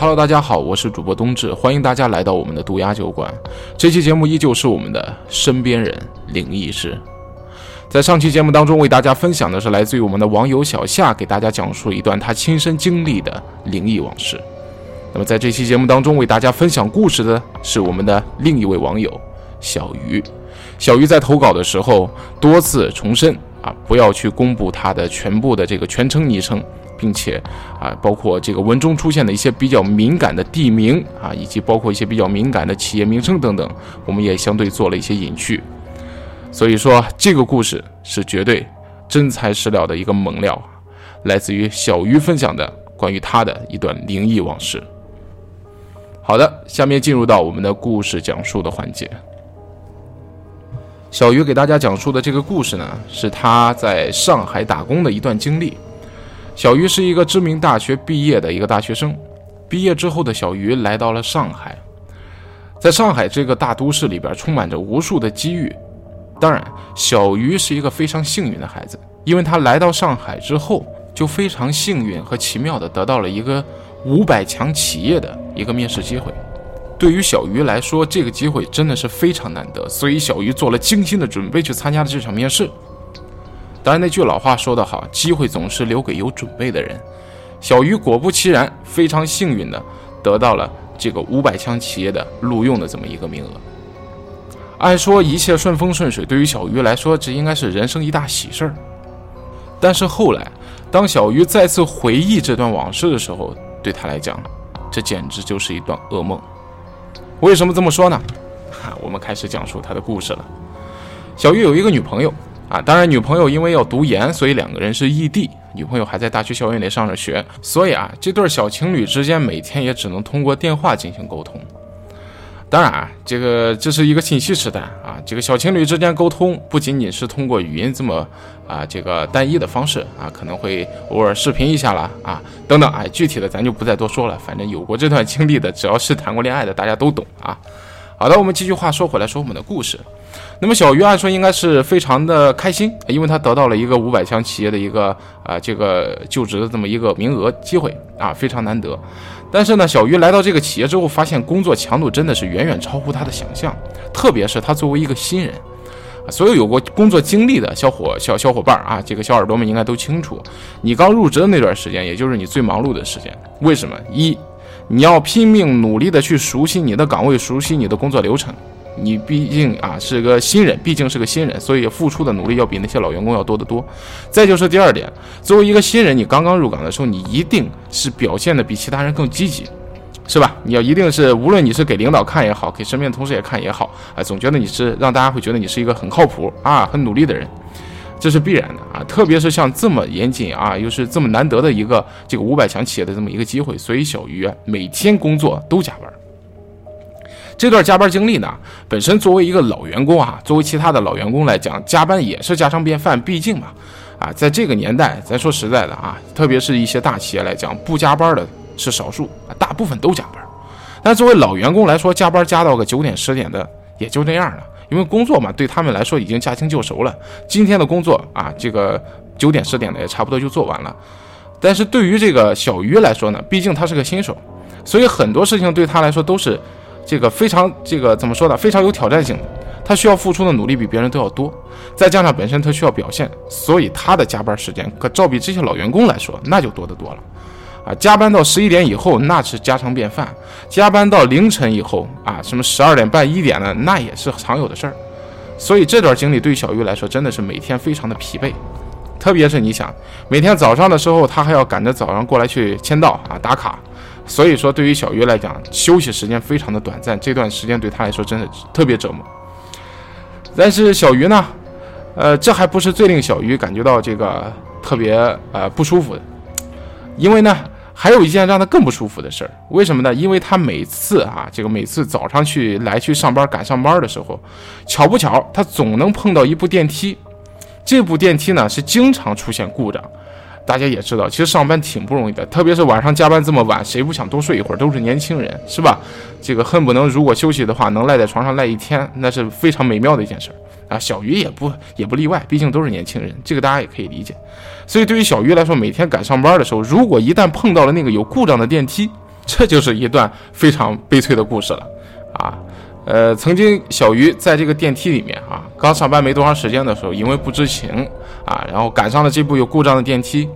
Hello，大家好，我是主播冬至，欢迎大家来到我们的毒鸦酒馆。这期节目依旧是我们的身边人灵异事。在上期节目当中，为大家分享的是来自于我们的网友小夏给大家讲述一段他亲身经历的灵异往事。那么在这期节目当中，为大家分享故事的是我们的另一位网友小鱼。小鱼在投稿的时候多次重申啊，不要去公布他的全部的这个全称昵称。并且啊，包括这个文中出现的一些比较敏感的地名啊，以及包括一些比较敏感的企业名称等等，我们也相对做了一些隐去。所以说，这个故事是绝对真材实料的一个猛料，来自于小鱼分享的关于他的一段灵异往事。好的，下面进入到我们的故事讲述的环节。小鱼给大家讲述的这个故事呢，是他在上海打工的一段经历。小鱼是一个知名大学毕业的一个大学生，毕业之后的小鱼来到了上海，在上海这个大都市里边，充满着无数的机遇。当然，小鱼是一个非常幸运的孩子，因为他来到上海之后，就非常幸运和奇妙的得到了一个五百强企业的一个面试机会。对于小鱼来说，这个机会真的是非常难得，所以小鱼做了精心的准备去参加了这场面试。当然，那句老话说得好，机会总是留给有准备的人。小鱼果不其然，非常幸运的得到了这个五百强企业的录用的这么一个名额。按说一切顺风顺水，对于小鱼来说，这应该是人生一大喜事儿。但是后来，当小鱼再次回忆这段往事的时候，对他来讲，这简直就是一段噩梦。为什么这么说呢？哈，我们开始讲述他的故事了。小鱼有一个女朋友。啊，当然，女朋友因为要读研，所以两个人是异地。女朋友还在大学校园里上着学，所以啊，这对小情侣之间每天也只能通过电话进行沟通。当然啊，这个这是一个信息时代啊，这个小情侣之间沟通不仅仅是通过语音这么啊这个单一的方式啊，可能会偶尔视频一下啦啊等等啊，具体的咱就不再多说了。反正有过这段经历的，只要是谈过恋爱的，大家都懂啊。好的，我们继续话说回来，说我们的故事。那么小鱼按说应该是非常的开心，因为他得到了一个五百强企业的一个啊这个就职的这么一个名额机会啊，非常难得。但是呢，小鱼来到这个企业之后，发现工作强度真的是远远超乎他的想象，特别是他作为一个新人，所有有过工作经历的小伙小小伙伴啊，这个小耳朵们应该都清楚，你刚入职的那段时间，也就是你最忙碌的时间。为什么？一你要拼命努力的去熟悉你的岗位，熟悉你的工作流程。你毕竟啊是个新人，毕竟是个新人，所以付出的努力要比那些老员工要多得多。再就是第二点，作为一个新人，你刚刚入岗的时候，你一定是表现的比其他人更积极，是吧？你要一定是，无论你是给领导看也好，给身边的同事也看也好，啊，总觉得你是让大家会觉得你是一个很靠谱啊、很努力的人，这是必然的啊。特别是像这么严谨啊，又是这么难得的一个这个五百强企业的这么一个机会，所以小鱼每天工作都加班。这段加班经历呢，本身作为一个老员工啊，作为其他的老员工来讲，加班也是家常便饭。毕竟嘛，啊，在这个年代，咱说实在的啊，特别是一些大企业来讲，不加班的是少数啊，大部分都加班。但作为老员工来说，加班加到个九点十点的也就这样了，因为工作嘛，对他们来说已经驾轻就熟了。今天的工作啊，这个九点十点的也差不多就做完了。但是对于这个小鱼来说呢，毕竟他是个新手，所以很多事情对他来说都是。这个非常这个怎么说呢？非常有挑战性的，他需要付出的努力比别人都要多，再加上本身他需要表现，所以他的加班时间可照比这些老员工来说那就多得多了，啊，加班到十一点以后那是家常便饭，加班到凌晨以后啊，什么十二点半一点的那也是常有的事儿，所以这段经历对小玉来说真的是每天非常的疲惫，特别是你想每天早上的时候他还要赶着早上过来去签到啊打卡。所以说，对于小鱼来讲，休息时间非常的短暂，这段时间对他来说真的特别折磨。但是小鱼呢，呃，这还不是最令小鱼感觉到这个特别呃不舒服的，因为呢，还有一件让他更不舒服的事儿。为什么呢？因为他每次啊，这个每次早上去来去上班赶上班的时候，巧不巧，他总能碰到一部电梯，这部电梯呢是经常出现故障。大家也知道，其实上班挺不容易的，特别是晚上加班这么晚，谁不想多睡一会儿？都是年轻人，是吧？这个恨不能如果休息的话，能赖在床上赖一天，那是非常美妙的一件事儿啊。小鱼也不也不例外，毕竟都是年轻人，这个大家也可以理解。所以对于小鱼来说，每天赶上班的时候，如果一旦碰到了那个有故障的电梯，这就是一段非常悲催的故事了啊。呃，曾经小鱼在这个电梯里面啊，刚上班没多长时间的时候，因为不知情啊，然后赶上了这部有故障的电梯，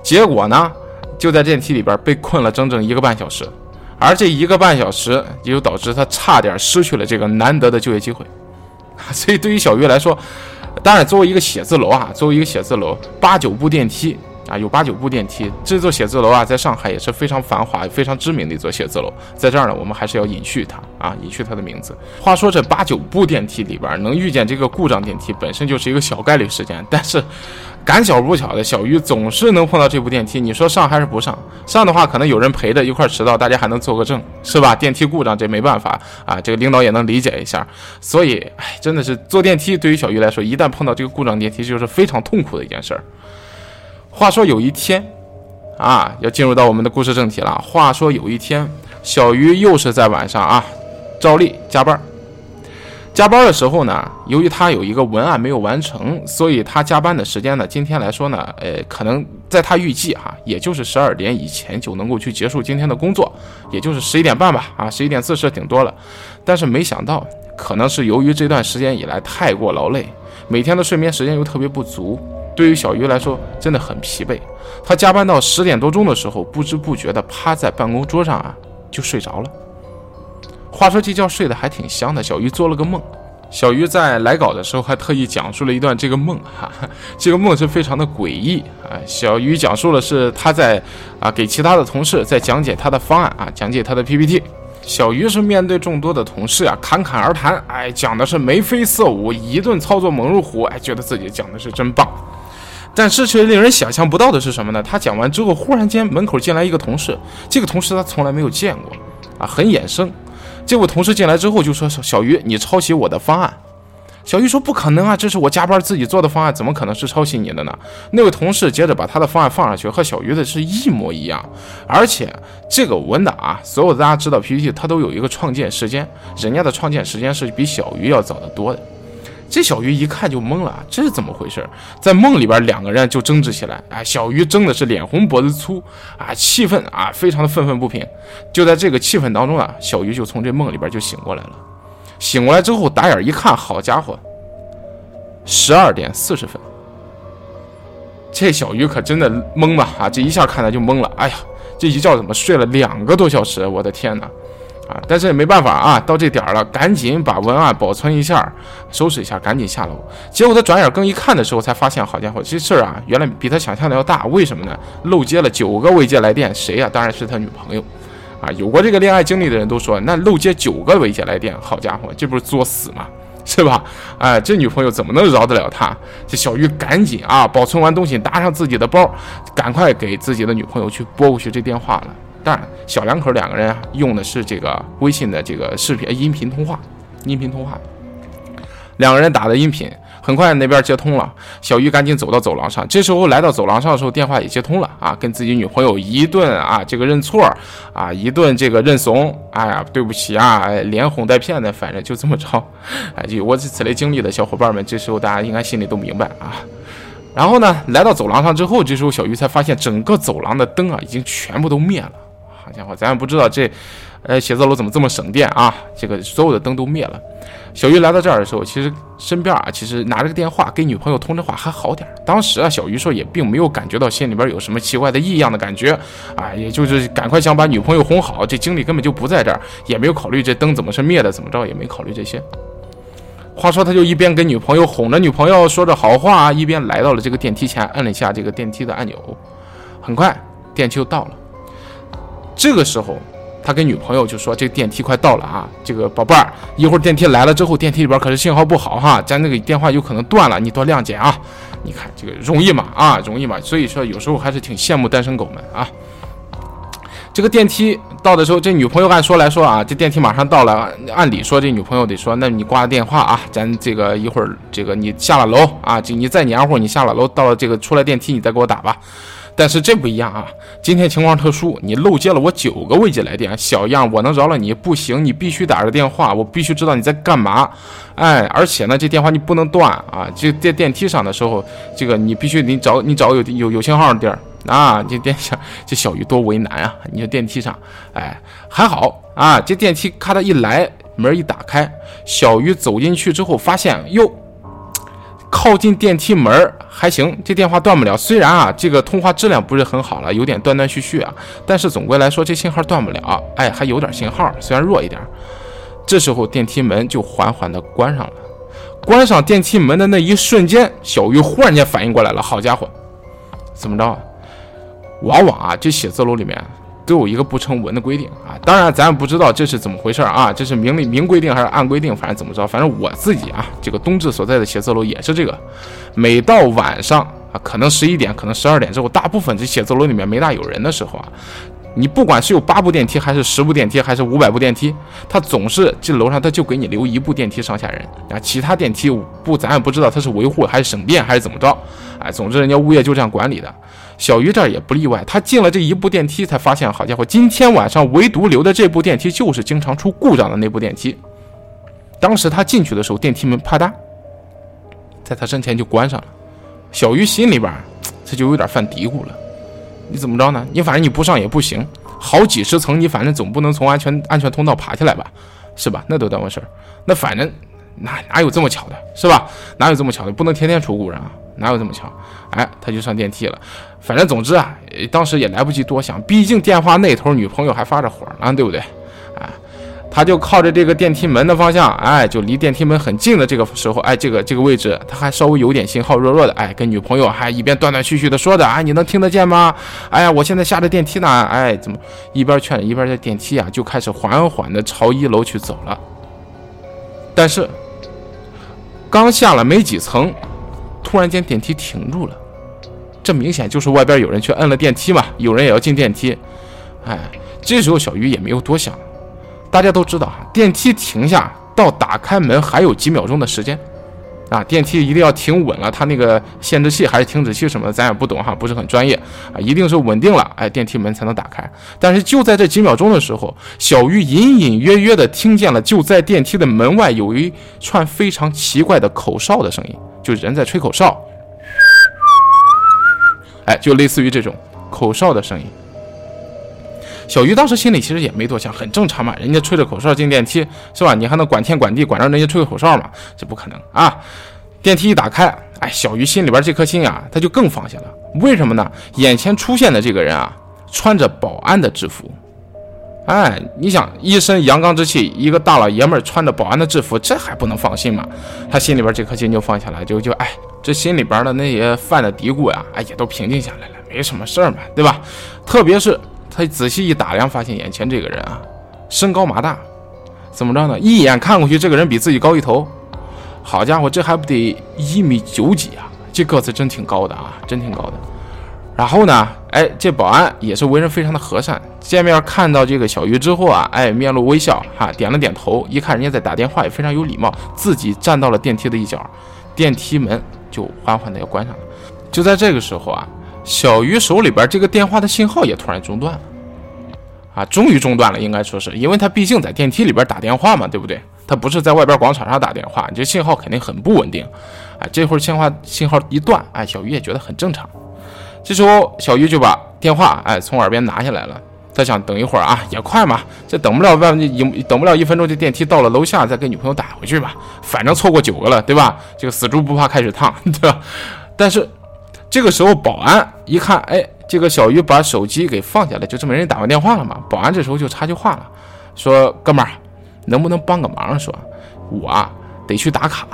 结果呢，就在电梯里边被困了整整一个半小时，而这一个半小时也就导致他差点失去了这个难得的就业机会。所以对于小鱼来说，当然作为一个写字楼啊，作为一个写字楼，八九部电梯。啊，有八九部电梯，这座写字楼啊，在上海也是非常繁华、非常知名的一座写字楼。在这儿呢，我们还是要隐去它啊，隐去它的名字。话说这八九部电梯里边能遇见这个故障电梯，本身就是一个小概率事件。但是赶巧不巧的小鱼总是能碰到这部电梯。你说上还是不上？上的话，可能有人陪着一块迟到，大家还能做个证，是吧？电梯故障这没办法啊，这个领导也能理解一下。所以，哎，真的是坐电梯对于小鱼来说，一旦碰到这个故障电梯，就是非常痛苦的一件事儿。话说有一天，啊，要进入到我们的故事正题了。话说有一天，小鱼又是在晚上啊，照例加班。加班的时候呢，由于他有一个文案没有完成，所以他加班的时间呢，今天来说呢，呃，可能在他预计哈，也就是十二点以前就能够去结束今天的工作，也就是十一点半吧，啊，十一点四十顶多了。但是没想到，可能是由于这段时间以来太过劳累，每天的睡眠时间又特别不足。对于小鱼来说，真的很疲惫。他加班到十点多钟的时候，不知不觉地趴在办公桌上啊，就睡着了。话说这觉睡得还挺香的。小鱼做了个梦，小鱼在来稿的时候还特意讲述了一段这个梦哈，这个梦是非常的诡异啊。小鱼讲述的是他在啊给其他的同事在讲解他的方案啊，讲解他的 PPT。小鱼是面对众多的同事啊，侃侃而谈，哎，讲的是眉飞色舞，一顿操作猛如虎，哎，觉得自己讲的是真棒。但是却令人想象不到的是什么呢？他讲完之后，忽然间门口进来一个同事，这个同事他从来没有见过，啊，很眼生。这位同事进来之后就说：“小鱼，你抄袭我的方案。”小鱼说：“不可能啊，这是我加班自己做的方案，怎么可能是抄袭你的呢？”那位同事接着把他的方案放上去，和小鱼的是一模一样，而且这个文档啊，所有的大家知道 PPT 它都有一个创建时间，人家的创建时间是比小鱼要早得多的。这小鱼一看就懵了，这是怎么回事？在梦里边，两个人就争执起来。哎，小鱼争的是脸红脖子粗啊，气愤啊，非常的愤愤不平。就在这个气氛当中啊，小鱼就从这梦里边就醒过来了。醒过来之后，打眼一看，好家伙，十二点四十分。这小鱼可真的懵了啊！这一下看他就懵了。哎呀，这一觉怎么睡了两个多小时？我的天哪！啊，但是也没办法啊，到这点儿了，赶紧把文案保存一下，收拾一下，赶紧下楼。结果他转眼更一看的时候，才发现，好家伙，这事儿啊，原来比他想象的要大。为什么呢？漏接了九个未接来电，谁呀？当然是他女朋友。啊，有过这个恋爱经历的人都说，那漏接九个未接来电，好家伙，这不是作死吗？是吧？哎，这女朋友怎么能饶得了他？这小玉赶紧啊，保存完东西，搭上自己的包，赶快给自己的女朋友去拨过去这电话了。但小两口两个人用的是这个微信的这个视频音频通话，音频通话，两个人打的音频，很快那边接通了。小鱼赶紧走到走廊上，这时候来到走廊上的时候，电话也接通了啊，跟自己女朋友一顿啊这个认错啊，一顿这个认怂，哎呀对不起啊，连哄带骗的，反正就这么着。哎，有过此类经历的小伙伴们，这时候大家应该心里都明白啊。然后呢，来到走廊上之后，这时候小鱼才发现整个走廊的灯啊已经全部都灭了。好家伙，咱也不知道这，呃，写字楼怎么这么省电啊？这个所有的灯都灭了。小鱼来到这儿的时候，其实身边啊，其实拿着个电话给女朋友通着话还好点。当时啊，小鱼说也并没有感觉到心里边有什么奇怪的异样的感觉啊，也就是赶快想把女朋友哄好。这精力根本就不在这儿，也没有考虑这灯怎么是灭的，怎么着也没考虑这些。话说他就一边跟女朋友哄着女朋友说着好话，一边来到了这个电梯前，摁了一下这个电梯的按钮。很快电梯就到了。这个时候，他跟女朋友就说：“这电梯快到了啊，这个宝贝儿，一会儿电梯来了之后，电梯里边可是信号不好哈，咱那个电话有可能断了，你多谅解啊。你看这个容易嘛啊，容易嘛。所以说有时候还是挺羡慕单身狗们啊。这个电梯到的时候，这女朋友按说来说啊，这电梯马上到了，按理说这女朋友得说，那你挂个电话啊，咱这个一会儿这个你下了楼啊，就你再黏糊，你下了楼到了这个出来电梯，你再给我打吧。”但是这不一样啊！今天情况特殊，你漏接了我九个未接来电，小样，我能饶了你？不行，你必须打着电话，我必须知道你在干嘛。哎，而且呢，这电话你不能断啊！这电电梯上的时候，这个你必须你找你找有有有信号的地儿啊，这电下这小鱼多为难啊！你说电梯上，哎，还好啊，这电梯咔的一来，门一打开，小鱼走进去之后，发现哟，靠近电梯门儿还行，这电话断不了。虽然啊，这个通话质量不是很好了，有点断断续续啊，但是总归来说，这信号断不了。哎，还有点信号，虽然弱一点。这时候电梯门就缓缓地关上了。关上电梯门的那一瞬间，小玉忽然间反应过来了。好家伙，怎么着？往往啊，这写字楼里面都有一个不成文的规定啊。当然，咱也不知道这是怎么回事啊。这是明里明规定还是暗规定？反正怎么着，反正我自己啊，这个冬至所在的写字楼也是这个。每到晚上啊，可能十一点，可能十二点之后，大部分这写字楼里面没大有人的时候啊。你不管是有八部电梯，还是十部电梯，还是五百部电梯，他总是这楼上他就给你留一部电梯上下人啊，其他电梯不咱也不知道他是维护还是省电还是怎么着，哎，总之人家物业就这样管理的。小鱼这儿也不例外，他进了这一部电梯，才发现好家伙，今天晚上唯独留的这部电梯就是经常出故障的那部电梯。当时他进去的时候，电梯门啪嗒，在他身前就关上了。小鱼心里边这就有点犯嘀咕了。你怎么着呢？你反正你不上也不行，好几十层，你反正总不能从安全安全通道爬起来吧，是吧？那都耽误事儿。那反正哪哪有这么巧的，是吧？哪有这么巧的？不能天天出故障啊，哪有这么巧？哎，他就上电梯了。反正总之啊，当时也来不及多想，毕竟电话那头女朋友还发着火呢，对不对？哎。他就靠着这个电梯门的方向，哎，就离电梯门很近的这个时候，哎，这个这个位置，他还稍微有点信号，弱弱的，哎，跟女朋友还一边断断续续的说着，哎，你能听得见吗？哎呀，我现在下着电梯呢，哎，怎么一边劝一边在电梯啊，就开始缓缓的朝一楼去走了。但是刚下了没几层，突然间电梯停住了，这明显就是外边有人去摁了电梯嘛，有人也要进电梯，哎，这时候小鱼也没有多想。大家都知道哈，电梯停下到打开门还有几秒钟的时间，啊，电梯一定要停稳了，它那个限制器还是停止器什么的，咱也不懂哈，不是很专业啊，一定是稳定了，哎，电梯门才能打开。但是就在这几秒钟的时候，小鱼隐隐约约的听见了，就在电梯的门外有一串非常奇怪的口哨的声音，就人在吹口哨，哎，就类似于这种口哨的声音。小鱼当时心里其实也没多想，很正常嘛，人家吹着口哨进电梯是吧？你还能管天管地，管着人家吹个口哨吗？这不可能啊！电梯一打开，哎，小鱼心里边这颗心啊，他就更放下了。为什么呢？眼前出现的这个人啊，穿着保安的制服。哎，你想一身阳刚之气，一个大老爷们儿穿着保安的制服，这还不能放心吗？他心里边这颗心就放下来，就就哎，这心里边的那些犯的嘀咕呀，哎，也都平静下来了，没什么事儿嘛，对吧？特别是。他仔细一打量，发现眼前这个人啊，身高马大，怎么着呢？一眼看过去，这个人比自己高一头。好家伙，这还不得一米九几啊？这个子真挺高的啊，真挺高的。然后呢，哎，这保安也是为人非常的和善。见面看到这个小鱼之后啊，哎，面露微笑，哈，点了点头。一看人家在打电话，也非常有礼貌，自己站到了电梯的一角，电梯门就缓缓的要关上了。就在这个时候啊。小鱼手里边这个电话的信号也突然中断了，啊，终于中断了，应该说是，因为他毕竟在电梯里边打电话嘛，对不对？他不是在外边广场上打电话，你这信号肯定很不稳定，啊，这会儿电话信号一断，哎，小鱼也觉得很正常。这时候小鱼就把电话哎从耳边拿下来了，他想等一会儿啊，也快嘛，这等不了半一等不了一分钟，这电梯到了楼下再给女朋友打回去吧，反正错过九个了，对吧？这个死猪不怕开水烫，对吧？但是。这个时候，保安一看，哎，这个小鱼把手机给放下来，就这么人打完电话了嘛。保安这时候就插句话了，说：“哥们儿，能不能帮个忙？说，我啊得去打卡，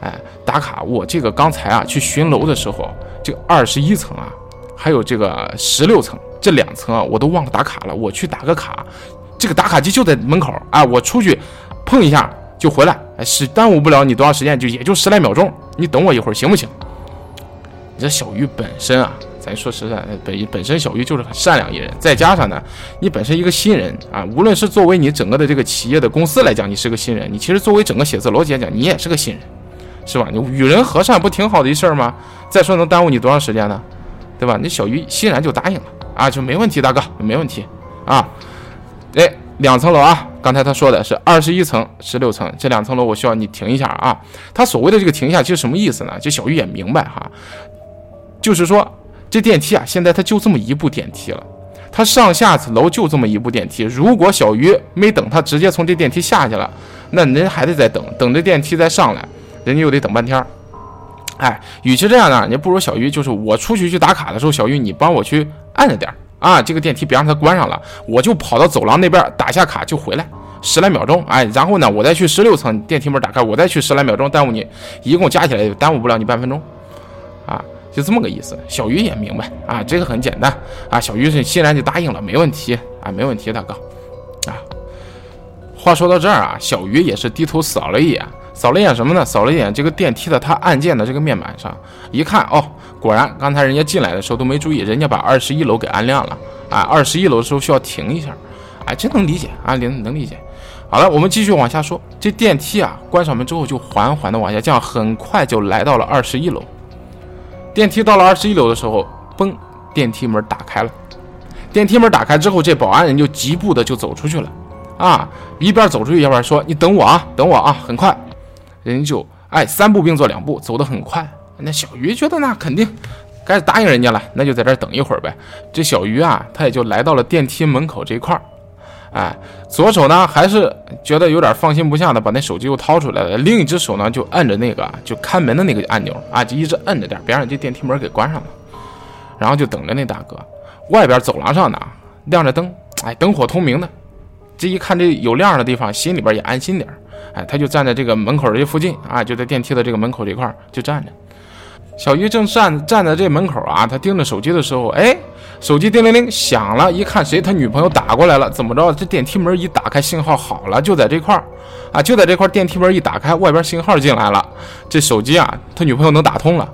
哎，打卡。我这个刚才啊去巡楼的时候，这个二十一层啊，还有这个十六层这两层啊，我都忘了打卡了。我去打个卡，这个打卡机就在门口啊，我出去碰一下就回来，哎，是耽误不了你多长时间，就也就十来秒钟。你等我一会儿行不行？”你这小鱼本身啊，咱说实在，本本身小鱼就是很善良一人，再加上呢，你本身一个新人啊，无论是作为你整个的这个企业的公司来讲，你是个新人，你其实作为整个写字楼来讲，你也是个新人，是吧？你与人和善不挺好的一事儿吗？再说能耽误你多长时间呢？对吧？那小鱼欣然就答应了啊，就没问题，大哥，没问题啊。哎，两层楼啊，刚才他说的是二十一层、十六层这两层楼，我需要你停一下啊。他所谓的这个停一下，其实什么意思呢？这小鱼也明白哈。就是说，这电梯啊，现在它就这么一部电梯了，它上下楼就这么一部电梯。如果小鱼没等他直接从这电梯下去了，那人还得再等等这电梯再上来，人家又得等半天。哎，与其这样呢，你不如小鱼就是我出去去打卡的时候，小鱼你帮我去按着点啊，这个电梯别让它关上了，我就跑到走廊那边打下卡就回来，十来秒钟。哎，然后呢，我再去十六层电梯门打开，我再去十来秒钟，耽误你，一共加起来耽误不了你半分钟，啊。就这么个意思，小鱼也明白啊，这个很简单啊，小鱼是欣然就答应了，没问题啊，没问题，大哥啊。话说到这儿啊，小鱼也是低头扫了一眼，扫了一眼什么呢？扫了一眼这个电梯的它按键的这个面板上，一看哦，果然刚才人家进来的时候都没注意，人家把二十一楼给按亮了啊，二十一楼的时候需要停一下，哎，真能理解啊，能能理解。好了，我们继续往下说，这电梯啊关上门之后就缓缓的往下降，很快就来到了二十一楼。电梯到了二十一楼的时候，嘣，电梯门打开了。电梯门打开之后，这保安人就疾步的就走出去了，啊，一边走出去一边说：“你等我啊，等我啊，很快。”人就哎，三步并作两步，走得很快。那小鱼觉得那肯定该答应人家了，那就在这等一会儿呗。这小鱼啊，他也就来到了电梯门口这一块儿。哎，左手呢还是觉得有点放心不下的，把那手机又掏出来了，另一只手呢就按着那个就看门的那个按钮啊，就一直摁着点，别让这电梯门给关上了。然后就等着那大哥。外边走廊上呢亮着灯，哎，灯火通明的。这一看这有亮的地方，心里边也安心点。哎，他就站在这个门口这附近啊，就在电梯的这个门口这块就站着。小鱼正站站在这门口啊，他盯着手机的时候，哎。手机叮铃铃响了，一看谁？他女朋友打过来了。怎么着？这电梯门一打开，信号好了，就在这块儿啊，就在这块儿。电梯门一打开，外边信号进来了。这手机啊，他女朋友能打通了。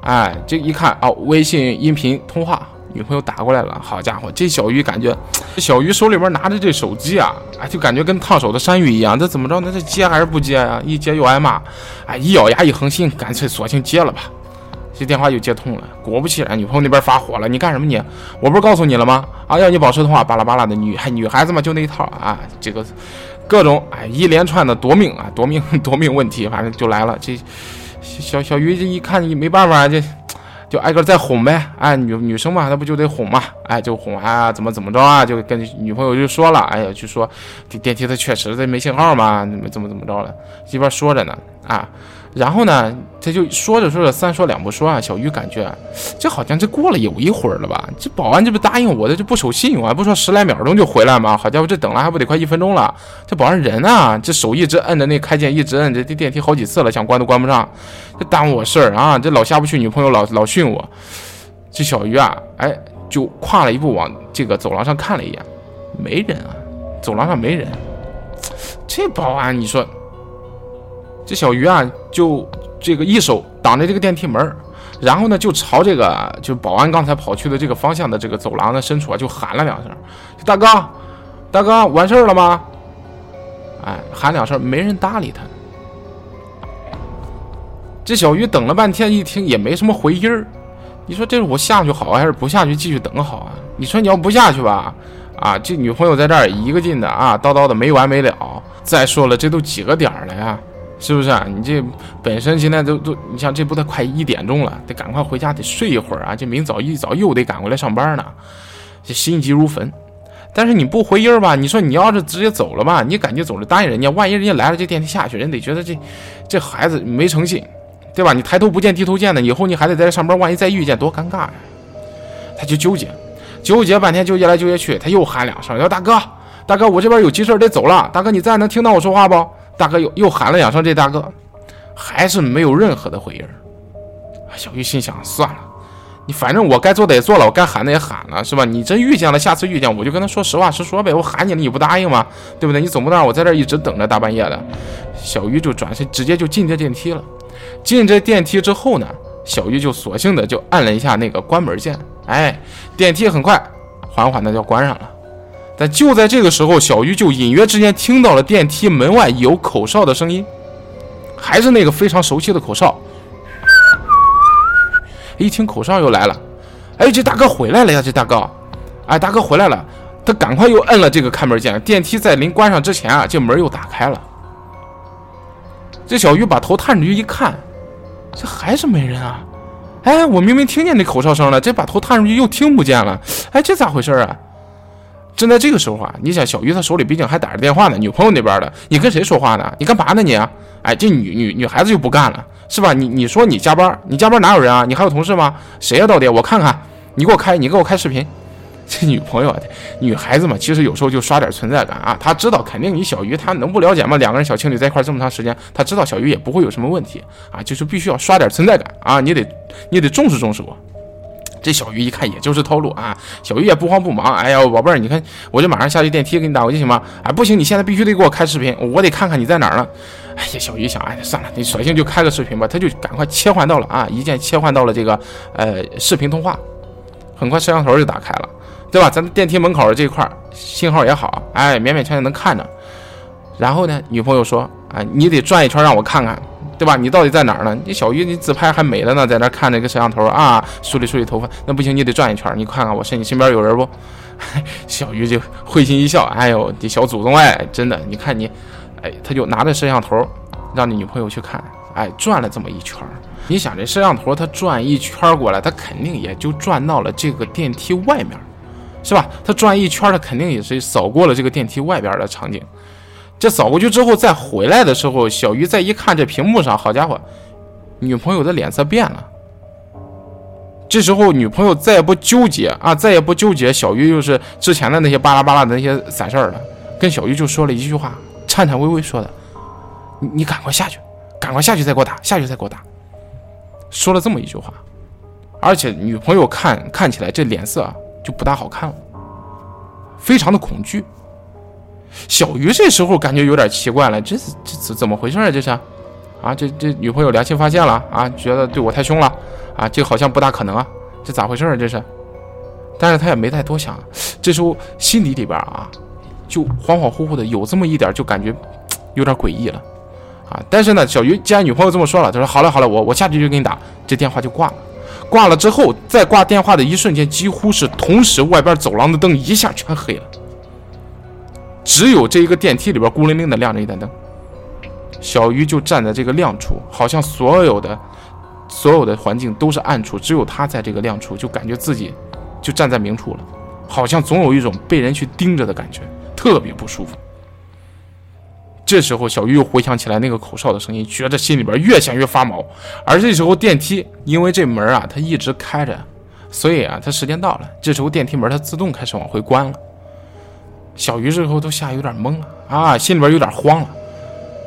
哎，这一看哦，微信音频通话，女朋友打过来了。好家伙，这小鱼感觉，这小鱼手里边拿着这手机啊，哎，就感觉跟烫手的山芋一样。这怎么着？那这接还是不接呀？一接又挨骂。哎，一咬牙一横心，干脆索性接了吧。这电话就接通了，果不其然，女朋友那边发火了，你干什么你？我不是告诉你了吗？啊，要你保持通话，巴拉巴拉的，女孩女孩子嘛就那一套啊，这个各种哎一连串的夺命啊夺命 夺命问题，反正就来了。这小小鱼这一看你没办法，这就挨个再哄呗。哎，女女生嘛，那不就得哄嘛？哎，就哄啊，怎么怎么着啊？就跟女朋友就说了，哎呀，就说这电梯它确实它没信号嘛，怎么怎么怎么着了？一边说着呢，啊。然后呢，他就说着说着，三说两不说啊。小鱼感觉这好像这过了有一会儿了吧？这保安这不答应我的，这不守信用啊？不说十来秒钟就回来吗？好家伙，这等了还不得快一分钟了？这保安人啊，这手一直摁着那开键，一直摁着这电梯好几次了，想关都关不上，这耽误我事儿啊！这老下不去，女朋友老老训我。这小鱼啊，哎，就跨了一步往这个走廊上看了一眼，没人啊，走廊上没人。这保安，你说？这小鱼啊，就这个一手挡着这个电梯门，然后呢，就朝这个就保安刚才跑去的这个方向的这个走廊的深处啊，就喊了两声：“大哥，大哥，完事儿了吗？”哎，喊两声，没人搭理他。这小鱼等了半天，一听也没什么回音儿。你说这是我下去好，还是不下去继续等好啊？你说你要不下去吧，啊，这女朋友在这儿一个劲的啊，叨叨的没完没了。再说了，这都几个点了呀？是不是啊？你这本身现在都都，你像这不得快一点钟了，得赶快回家，得睡一会儿啊！这明早一早又得赶回来上班呢，这心急如焚。但是你不回音吧？你说你要是直接走了吧？你赶紧走了，答应人家，万一人家来了，这电梯下去，人得觉得这这孩子没诚信，对吧？你抬头不见低头见的，以后你还得在这上班，万一再遇见，多尴尬呀！他就纠结，纠结半天，纠结来纠结去，他又喊两声：“说大哥，大哥，我这边有急事得走了。大哥你在能听到我说话不？”大哥又又喊了两声，这大哥还是没有任何的回应。小玉心想：算了，你反正我该做的也做了，我该喊的也喊了，是吧？你真遇见了，下次遇见我就跟他说实话实说呗。我喊你了，你不答应吗？对不对？你总不能让我在这一直等着大半夜的。小玉就转身直接就进这电梯了。进这电梯之后呢，小玉就索性的就按了一下那个关门键，哎，电梯很快缓缓的就关上了。但就在这个时候，小鱼就隐约之间听到了电梯门外有口哨的声音，还是那个非常熟悉的口哨。一听口哨又来了，哎，这大哥回来了呀！这大哥，哎，大哥回来了，他赶快又摁了这个开门键。电梯在临关上之前啊，这门又打开了。这小鱼把头探出去一看，这还是没人啊！哎，我明明听见那口哨声了，这把头探出去又听不见了，哎，这咋回事啊？正在这个时候啊，你想小鱼他手里毕竟还打着电话呢，女朋友那边的，你跟谁说话呢？你干嘛呢你？哎，这女女女孩子就不干了，是吧？你你说你加班，你加班哪有人啊？你还有同事吗？谁呀？到底我看看，你给我开，你给我开视频。这女朋友，女孩子嘛，其实有时候就刷点存在感啊。她知道肯定你小鱼，她能不了解吗？两个人小情侣在一块这么长时间，她知道小鱼也不会有什么问题啊，就是必须要刷点存在感啊。你得你得重视重视我。这小鱼一看也就是套路啊，小鱼也不慌不忙。哎呀，宝贝儿，你看我就马上下去电梯给你打过去行吗？哎，不行，你现在必须得给我开视频，我得看看你在哪儿呢。哎呀，小鱼想，哎，算了，你索性就开个视频吧。他就赶快切换到了啊，一键切换到了这个呃视频通话，很快摄像头就打开了。对吧？咱电梯门口这块信号也好，哎，勉勉强强能看着。然后呢，女朋友说：“哎，你得转一圈让我看看，对吧？你到底在哪儿呢？你小鱼，你自拍还美了呢，在那看那个摄像头啊，梳理梳理头发。那不行，你得转一圈，你看看我身你身边有人不？” 小鱼就会心一笑：“哎呦，这小祖宗哎，真的，你看你，哎，他就拿着摄像头让你女朋友去看，哎，转了这么一圈。你想这摄像头它转一圈过来，它肯定也就转到了这个电梯外面。”是吧？他转一圈，他肯定也是扫过了这个电梯外边的场景。这扫过去之后，再回来的时候，小鱼再一看这屏幕上，好家伙，女朋友的脸色变了。这时候，女朋友再也不纠结啊，再也不纠结小鱼又是之前的那些巴拉巴拉的那些散事儿了，跟小鱼就说了一句话，颤颤巍巍说的：“你你赶快下去，赶快下去再给我打，下去再给我打。”说了这么一句话，而且女朋友看看起来这脸色。就不大好看了，非常的恐惧。小鱼这时候感觉有点奇怪了，这这怎怎么回事啊？这是，啊，这这女朋友良心发现了啊，觉得对我太凶了啊，这好像不大可能啊，这咋回事啊？这是，但是他也没太多想，这时候心底里边啊，就恍恍惚惚的有这么一点，就感觉有点诡异了啊。但是呢，小鱼既然女朋友这么说了，他说好了好了，我我下去就给你打，这电话就挂了。挂了之后，在挂电话的一瞬间，几乎是同时，外边走廊的灯一下全黑了，只有这一个电梯里边孤零零的亮着一盏灯。小鱼就站在这个亮处，好像所有的所有的环境都是暗处，只有他在这个亮处，就感觉自己就站在明处了，好像总有一种被人去盯着的感觉，特别不舒服。这时候，小鱼又回想起来那个口哨的声音，觉得心里边越想越发毛。而这时候，电梯因为这门啊，它一直开着，所以啊，它时间到了。这时候，电梯门它自动开始往回关了。小鱼这时候都吓有点懵了啊，心里边有点慌了，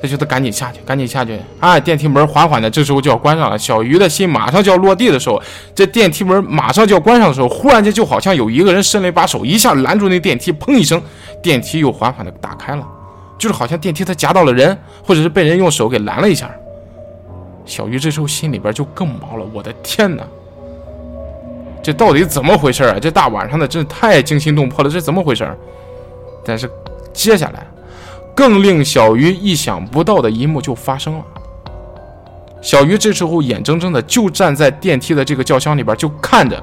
他就得赶紧下去，赶紧下去啊！电梯门缓缓的，这时候就要关上了。小鱼的心马上就要落地的时候，这电梯门马上就要关上的时候，忽然间就好像有一个人伸了一把手，一下拦住那电梯，砰一声，电梯又缓缓的打开了。就是好像电梯它夹到了人，或者是被人用手给拦了一下。小鱼这时候心里边就更毛了，我的天哪，这到底怎么回事啊？这大晚上的真是太惊心动魄了，这怎么回事？但是接下来，更令小鱼意想不到的一幕就发生了。小鱼这时候眼睁睁的就站在电梯的这个轿厢里边，就看着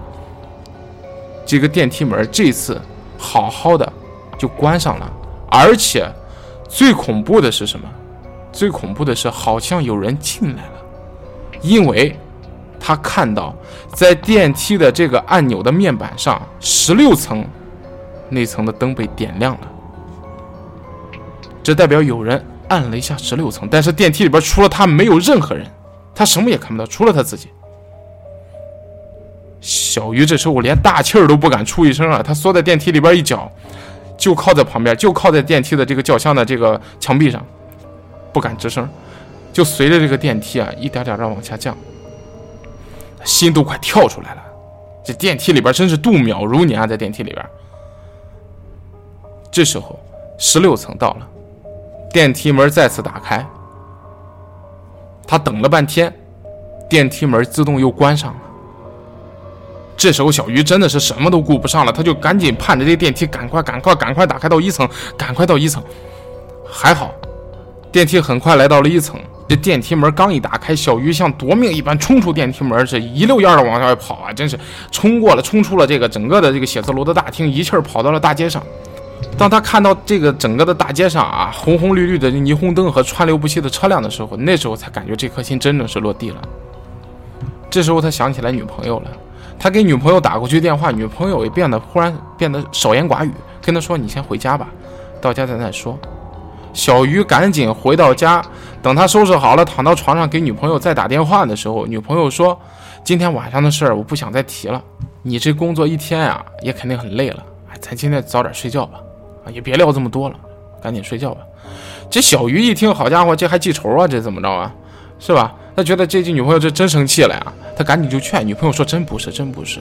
这个电梯门这次好好的就关上了，而且。最恐怖的是什么？最恐怖的是，好像有人进来了，因为他看到在电梯的这个按钮的面板上，十六层那层的灯被点亮了，这代表有人按了一下十六层，但是电梯里边除了他没有任何人，他什么也看不到，除了他自己。小鱼这时候连大气儿都不敢出一声啊，他缩在电梯里边一角。就靠在旁边，就靠在电梯的这个轿厢的这个墙壁上，不敢吱声，就随着这个电梯啊一点点的往下降，心都快跳出来了。这电梯里边真是度秒如年啊，在电梯里边。这时候十六层到了，电梯门再次打开，他等了半天，电梯门自动又关上了。这时候，小鱼真的是什么都顾不上了，他就赶紧盼着这电梯赶快、赶快、赶快打开到一层，赶快到一层。还好，电梯很快来到了一层。这电梯门刚一打开，小鱼像夺命一般冲出电梯门，是一溜烟的往外跑啊！真是冲过了，冲出了这个整个的这个写字楼的大厅，一气儿跑到了大街上。当他看到这个整个的大街上啊，红红绿绿的霓虹灯和川流不息的车辆的时候，那时候才感觉这颗心真的是落地了。这时候他想起来女朋友了，他给女朋友打过去电话，女朋友也变得忽然变得少言寡语，跟他说：“你先回家吧，到家咱再说。”小鱼赶紧回到家，等他收拾好了，躺到床上给女朋友再打电话的时候，女朋友说：“今天晚上的事儿我不想再提了，你这工作一天呀也肯定很累了，咱今天早点睡觉吧，也别聊这么多了，赶紧睡觉吧。”这小鱼一听，好家伙，这还记仇啊？这怎么着啊？是吧？他觉得这这女朋友这真生气了呀，他赶紧就劝女朋友说：“真不是，真不是，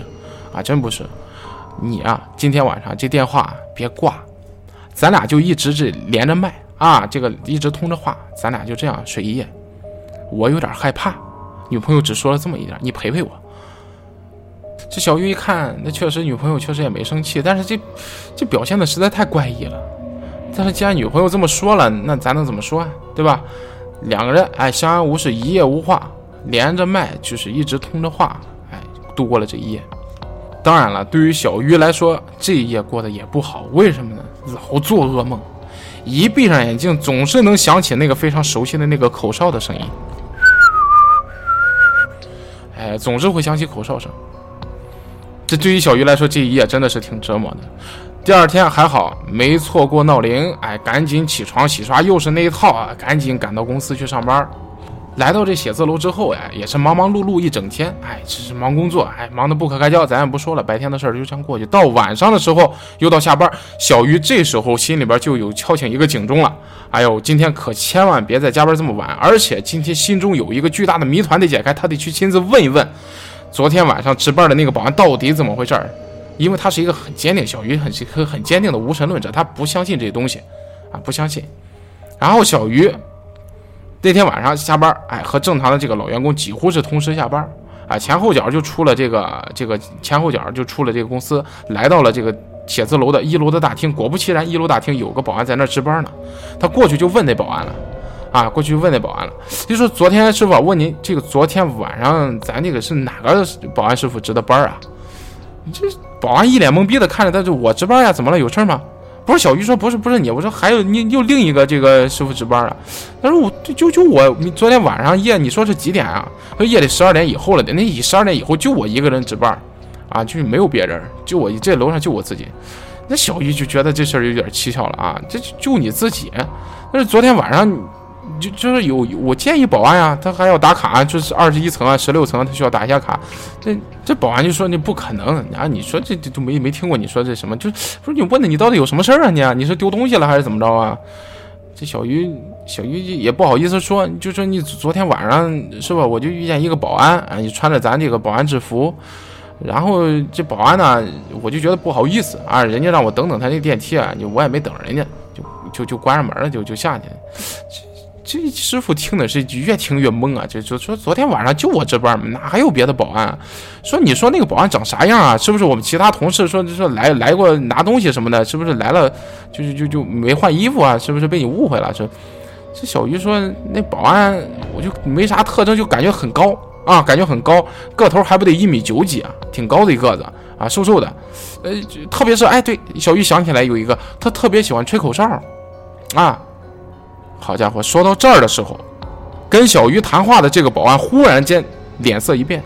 啊，真不是，你啊，今天晚上这电话别挂，咱俩就一直这连着麦。”啊，这个一直通着话，咱俩就这样睡一夜。我有点害怕，女朋友只说了这么一点，你陪陪我。这小玉一看，那确实女朋友确实也没生气，但是这这表现的实在太怪异了。但是既然女朋友这么说了，那咱能怎么说啊？对吧？两个人哎相安无事，一夜无话，连着麦就是一直通着话，哎，度过了这一夜。当然了，对于小鱼来说，这一夜过得也不好，为什么呢？老做噩梦。一闭上眼睛，总是能想起那个非常熟悉的那个口哨的声音。哎，总是会想起口哨声。这对于小鱼来说，这一夜真的是挺折磨的。第二天还好没错过闹铃，哎，赶紧起床洗刷，又是那一套啊，赶紧赶到公司去上班。来到这写字楼之后呀，也是忙忙碌碌一整天，哎，只是忙工作，哎，忙得不可开交。咱也不说了，白天的事儿就这样过去。到晚上的时候，又到下班，小鱼这时候心里边就有敲醒一个警钟了。哎呦，今天可千万别再加班这么晚，而且今天心中有一个巨大的谜团得解开，他得去亲自问一问，昨天晚上值班的那个保安到底怎么回事儿？因为他是一个很坚定，小鱼很很很坚定的无神论者，他不相信这些东西，啊，不相信。然后小鱼。那天晚上下班，哎，和正常的这个老员工几乎是同时下班，啊，前后脚就出了这个这个前后脚就出了这个公司，来到了这个写字楼的一楼的大厅。果不其然，一楼大厅有个保安在那儿值班呢。他过去就问那保安了，啊，过去问那保安了，就说：“昨天师傅问您，这个昨天晚上咱这个是哪个保安师傅值的班啊？”这保安一脸懵逼的看着他，就我值班呀，怎么了？有事吗？不是小鱼说不是不是你，我说还有你又另一个这个师傅值班了。他说我就就我你昨天晚上夜你说是几点啊？说夜里十二点以后了，那以十二点以后就我一个人值班，啊，就没有别人，就我这楼上就我自己。那小鱼就觉得这事儿有点蹊跷了啊，这就你自己，那是昨天晚上。就就是有，我建议保安呀，他还要打卡，就是二十一层啊，十六层，他需要打一下卡。这这保安就说你不可能，啊，你说这这都没没听过你说这什么？就不是你问的，你到底有什么事儿啊？你你是丢东西了还是怎么着啊？这小鱼小鱼也不好意思说，就说你昨天晚上是吧？我就遇见一个保安啊，你穿着咱这个保安制服，然后这保安呢，我就觉得不好意思啊，人家让我等等他那电梯啊，就我也没等人家，就就就关上门了，就就下去。这师傅听的是越听越懵啊！就就说昨天晚上就我值班，哪还有别的保安？说你说那个保安长啥样啊？是不是我们其他同事说就说来来过拿东西什么的？是不是来了就是就就没换衣服啊？是不是被你误会了？这这小鱼说那保安我就没啥特征，就感觉很高啊，感觉很高，个头还不得一米九几啊，挺高的一个子啊，瘦瘦的。呃，特别是哎，对，小鱼想起来有一个，他特别喜欢吹口哨啊。好家伙，说到这儿的时候，跟小鱼谈话的这个保安忽然间脸色一变，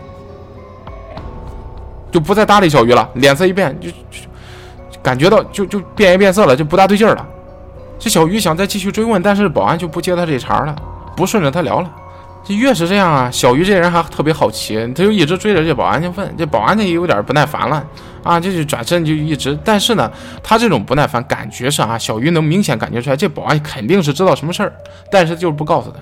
就不再搭理小鱼了。脸色一变，就就感觉到就就变颜变色了，就不大对劲儿了。这小鱼想再继续追问，但是保安就不接他这茬了，不顺着他聊了。这越是这样啊，小鱼这人还特别好奇，他就一直追着这保安去问。这保安呢也有点不耐烦了。啊，这就转身就一直，但是呢，他这种不耐烦感觉上啊，小鱼能明显感觉出来，这保安肯定是知道什么事儿，但是就是不告诉他。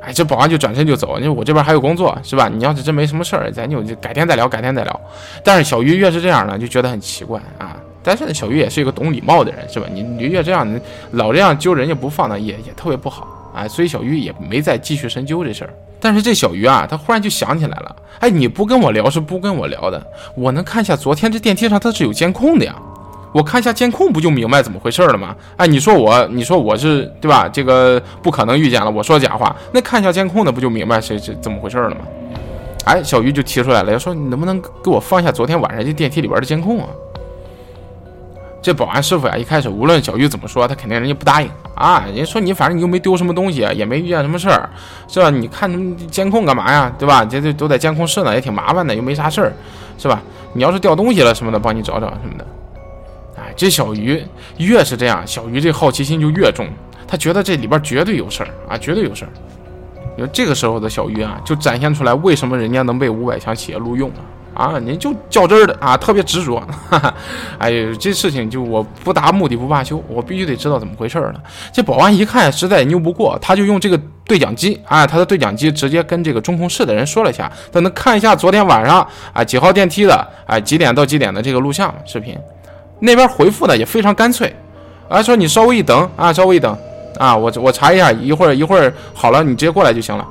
哎，这保安就转身就走，你说我这边还有工作是吧？你要是真没什么事儿，咱就就改天再聊，改天再聊。但是小鱼越是这样呢，就觉得很奇怪啊。但是呢，小鱼也是一个懂礼貌的人是吧？你你越这样，你老这样揪人家不放呢，也也特别不好啊。所以小鱼也没再继续深究这事儿。但是这小鱼啊，他忽然就想起来了，哎，你不跟我聊是不跟我聊的，我能看一下昨天这电梯上它是有监控的呀，我看一下监控不就明白怎么回事了吗？哎，你说我，你说我是对吧？这个不可能遇见了，我说假话，那看一下监控的不就明白谁是怎么回事了吗？哎，小鱼就提出来了，要说你能不能给我放一下昨天晚上这电梯里边的监控啊？这保安师傅呀，一开始无论小玉怎么说，他肯定人家不答应啊。人家说你反正你又没丢什么东西，也没遇见什么事儿，是吧？你看监控干嘛呀？对吧？这这都在监控室呢，也挺麻烦的，又没啥事儿，是吧？你要是掉东西了什么的，帮你找找什么的。哎，这小鱼越是这样，小鱼这好奇心就越重，他觉得这里边绝对有事儿啊，绝对有事儿。你说这个时候的小鱼啊，就展现出来为什么人家能被五百强企业录用了。你就较真儿的啊，特别执着。哈哈，哎呦，这事情就我不达目的不罢休，我必须得知道怎么回事儿了。这保安一看实在也拗不过，他就用这个对讲机，啊，他的对讲机直接跟这个中控室的人说了一下，他能看一下昨天晚上啊几号电梯的，哎几点到几点的这个录像视频。那边回复的也非常干脆，啊说你稍微一等啊，稍微一等啊，我我查一下，一会儿一会儿好了，你直接过来就行了，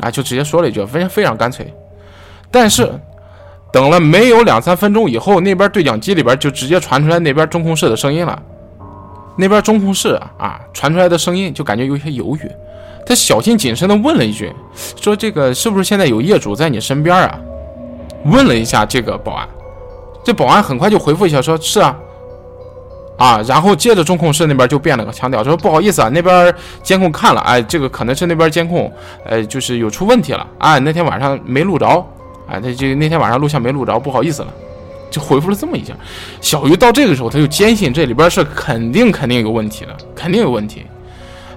啊就直接说了一句，非常非常干脆，但是。等了没有两三分钟以后，那边对讲机里边就直接传出来那边中控室的声音了。那边中控室啊传出来的声音就感觉有些犹豫，他小心谨慎的问了一句：“说这个是不是现在有业主在你身边啊？”问了一下这个保安，这保安很快就回复一下说：“是啊。”啊，然后接着中控室那边就变了个腔调，说：“不好意思啊，那边监控看了，哎，这个可能是那边监控，呃，就是有出问题了，哎，那天晚上没录着。”哎，他就那天晚上录像没录着，不好意思了，就回复了这么一下。小鱼到这个时候，他就坚信这里边是肯定肯定有问题的，肯定有问题。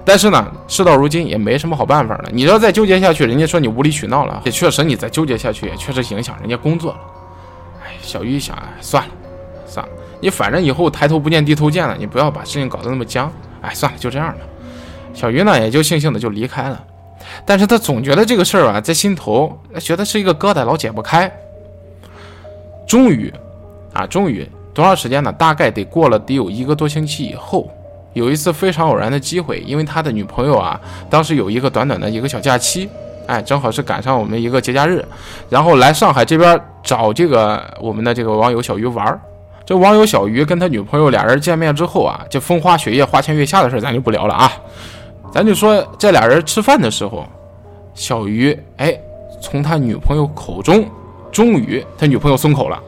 但是呢，事到如今也没什么好办法了。你要再纠结下去，人家说你无理取闹了，也确实你再纠结下去，也确实影响人家工作了。哎，小鱼一想，哎，算了，算了，你反正以后抬头不见低头见了，你不要把事情搞得那么僵。哎，算了，就这样吧。小鱼呢，也就悻悻的就离开了。但是他总觉得这个事儿啊，在心头觉得是一个疙瘩，老解不开。终于，啊，终于多长时间呢？大概得过了得有一个多星期以后，有一次非常偶然的机会，因为他的女朋友啊，当时有一个短短的一个小假期，哎，正好是赶上我们一个节假日，然后来上海这边找这个我们的这个网友小鱼玩儿。这网友小鱼跟他女朋友俩人见面之后啊，这风花雪月、花前月下的事儿咱就不聊了啊。咱就说这俩人吃饭的时候，小鱼哎，从他女朋友口中，终于他女朋友松口了。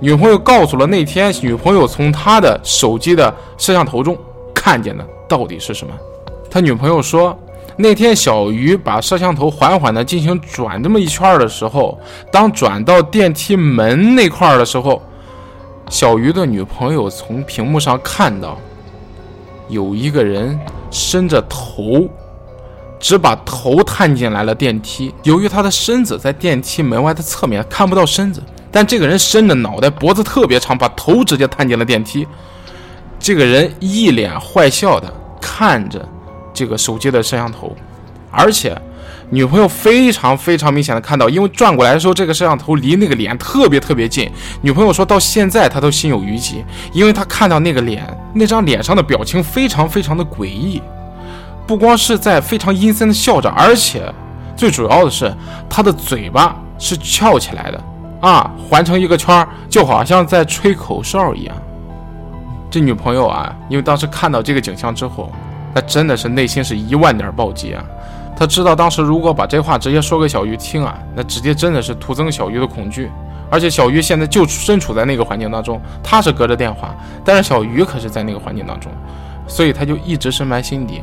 女朋友告诉了那天女朋友从他的手机的摄像头中看见的到底是什么。他女朋友说，那天小鱼把摄像头缓缓的进行转这么一圈的时候，当转到电梯门那块儿的时候，小鱼的女朋友从屏幕上看到有一个人。伸着头，只把头探进来了电梯。由于他的身子在电梯门外的侧面看不到身子，但这个人伸着脑袋，脖子特别长，把头直接探进了电梯。这个人一脸坏笑的看着这个手机的摄像头，而且。女朋友非常非常明显的看到，因为转过来的时候，这个摄像头离那个脸特别特别近。女朋友说到现在，她都心有余悸，因为她看到那个脸，那张脸上的表情非常非常的诡异，不光是在非常阴森的笑着，而且最主要的是，他的嘴巴是翘起来的，啊，环成一个圈，就好像在吹口哨一样。这女朋友啊，因为当时看到这个景象之后，那真的是内心是一万点暴击啊。他知道当时如果把这话直接说给小鱼听啊，那直接真的是徒增小鱼的恐惧。而且小鱼现在就身处在那个环境当中，他是隔着电话，但是小鱼可是在那个环境当中，所以他就一直深埋心底，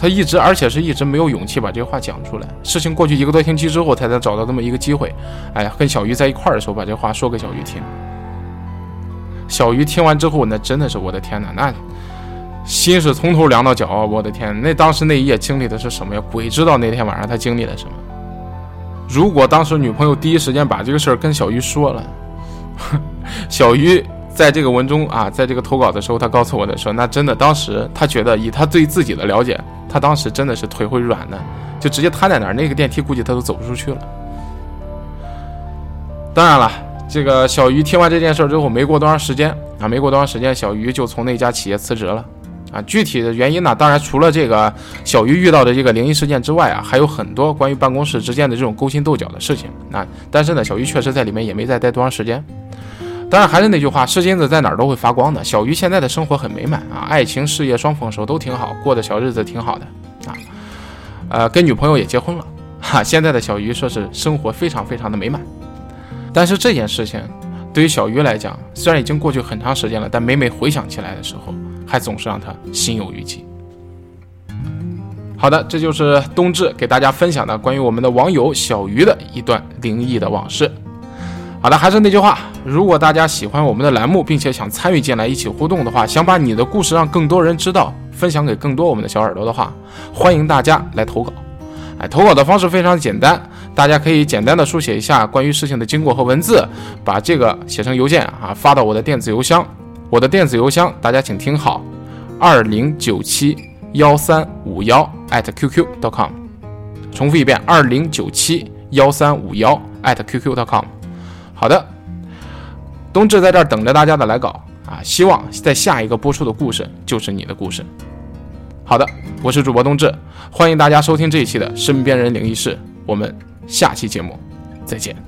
他一直而且是一直没有勇气把这话讲出来。事情过去一个多星期之后，他才找到这么一个机会，哎呀，跟小鱼在一块儿的时候把这话说给小鱼听。小鱼听完之后，那真的是我的天哪，那。心是从头凉到脚，我的天！那当时那一夜经历的是什么呀？鬼知道那天晚上他经历了什么。如果当时女朋友第一时间把这个事儿跟小鱼说了，小鱼在这个文中啊，在这个投稿的时候，他告诉我的说，那真的当时他觉得以他对自己的了解，他当时真的是腿会软的，就直接瘫在那儿，那个电梯估计他都走不出去了。当然了，这个小鱼听完这件事之后，没过多长时间啊，没过多长时间，小鱼就从那家企业辞职了。啊，具体的原因呢？当然，除了这个小鱼遇到的这个灵异事件之外啊，还有很多关于办公室之间的这种勾心斗角的事情。啊，但是呢，小鱼确实在里面也没再待多长时间。当然，还是那句话，是金子在哪儿都会发光的。小鱼现在的生活很美满啊，爱情、事业双丰收，都挺好，过的小日子挺好的啊。呃，跟女朋友也结婚了，哈，现在的小鱼说是生活非常非常的美满。但是这件事情对于小鱼来讲，虽然已经过去很长时间了，但每每回想起来的时候，还总是让他心有余悸。好的，这就是冬至给大家分享的关于我们的网友小鱼的一段灵异的往事。好的，还是那句话，如果大家喜欢我们的栏目，并且想参与进来一起互动的话，想把你的故事让更多人知道，分享给更多我们的小耳朵的话，欢迎大家来投稿。哎，投稿的方式非常简单，大家可以简单的书写一下关于事情的经过和文字，把这个写成邮件啊，发到我的电子邮箱。我的电子邮箱大家请听好，二零九七幺三五幺 @QQ.com。重复一遍，二零九七幺三五幺 @QQ.com。好的，冬至在这儿等着大家的来稿啊！希望在下一个播出的故事就是你的故事。好的，我是主播冬至，欢迎大家收听这一期的《身边人灵异事》，我们下期节目再见。